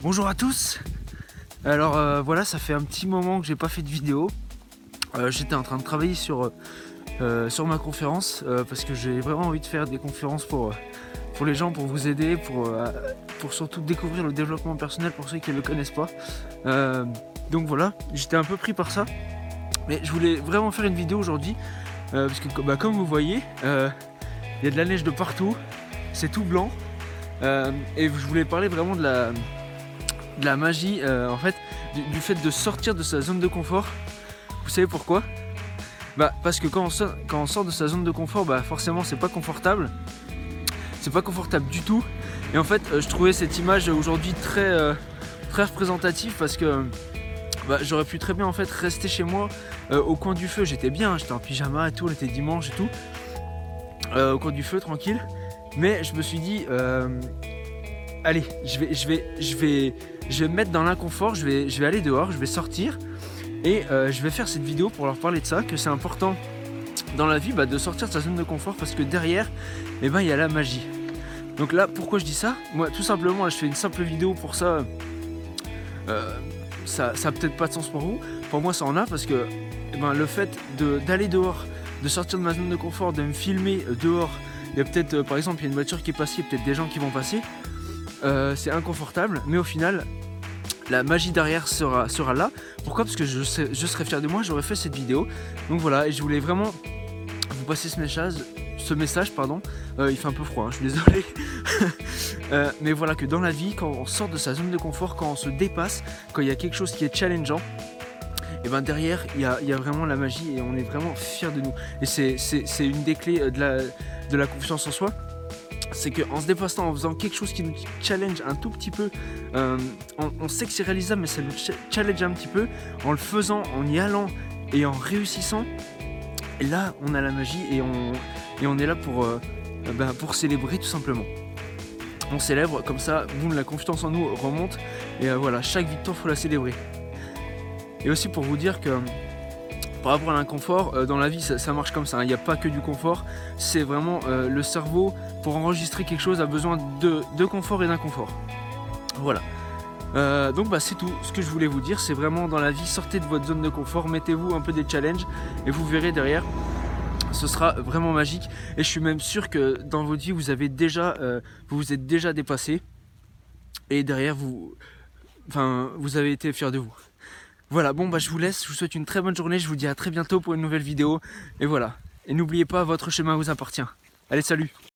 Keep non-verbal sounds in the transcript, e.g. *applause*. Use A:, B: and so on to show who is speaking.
A: Bonjour à tous Alors euh, voilà, ça fait un petit moment que j'ai pas fait de vidéo. Euh, J'étais en train de travailler sur, euh, ma conférence parce que j'ai vraiment envie de faire des conférences pour, les gens, pour vous aider, pour, pour surtout découvrir le développement personnel pour ceux qui ne le connaissent pas. Donc voilà, j'étais un peu pris par ça. Mais je voulais vraiment faire une vidéo aujourd'hui parce que bah, comme vous voyez, il y a de la neige de partout, c'est tout blanc. Et je voulais parler vraiment de la, de la magie, euh, en fait, du, fait de sortir de sa zone de confort. Vous savez pourquoi? Bah parce que quand on, sort, de sa zone de confort, bah forcément c'est pas confortable. C'est pas confortable du tout. Et en fait, euh, je trouvais cette image aujourd'hui très, euh, très représentative parce que bah, j'aurais pu très bien en fait rester chez moi au coin du feu. J'étais bien, j'étais en pyjama et tout, était dimanche et tout. Au coin du feu, tranquille. Mais je me suis dit, allez, je vais, je vais, je vais, je vais me mettre dans l'inconfort. Je vais, je vais aller dehors, je vais sortir et euh, je vais faire cette vidéo pour leur parler de ça, que c'est important dans la vie bah, de sortir de sa zone de confort parce que derrière, eh ben, il y a la magie. Donc là, pourquoi je dis ça? Moi, tout simplement, je fais une simple vidéo pour ça. Euh, ça, ça a peut-être pas de sens pour vous. Pour moi, ça en a parce que eh ben, le fait d'aller dehors, de sortir de ma zone de confort, de me filmer euh, dehors, il y a peut-être, par exemple, il y a une voiture qui est passée, peut-être des gens qui vont passer. Euh, c'est inconfortable, mais au final, la magie derrière sera, là. Pourquoi? Parce que je, serais fier de moi, j'aurais fait cette vidéo. Donc voilà, et je voulais vraiment vous passer ce message, pardon. Euh, il fait un peu froid, hein, je suis désolé. *laughs* Euh, mais voilà que dans la vie, quand on sort de sa zone de confort, quand on se dépasse, quand il y a quelque chose qui est challengeant, et ben derrière, il y a, vraiment la magie et on est vraiment fier de nous. Et c'est- une des clés de la confiance en soi. C'est qu'en se dépassant, en faisant quelque chose qui nous challenge un tout petit peu, euh, on, sait que c'est réalisable, mais ça nous cha- challenge un petit peu. En le faisant, en y allant et en réussissant, là, on a la magie et on, est là pour, euh, ben, pour célébrer tout simplement. On célèbre, comme ça, boum, la confiance en nous remonte. Et euh, voilà, chaque victoire, faut la célébrer. Et aussi pour vous dire que par rapport à l'inconfort, euh, dans la vie, ça, marche comme ça. hein. Il n'y a pas que du confort. C'est vraiment euh, le cerveau, pour enregistrer quelque chose, a besoin de, confort et d'inconfort. Voilà. Euh, donc bah, c'est tout ce que je voulais vous dire. C'est vraiment dans la vie, sortez de votre zone de confort, mettez-vous un peu des challenges et vous verrez derrière. Ce sera vraiment magique et je suis même sûr que dans votre vie vous vous êtes déjà dépassé et derrière vous, enfin vous avez été fier de vous. Voilà, bon bah je vous laisse, je vous souhaite une très bonne journée, je vous dis à très bientôt pour une nouvelle vidéo et voilà. Et n'oubliez pas, votre chemin vous appartient. Allez, salut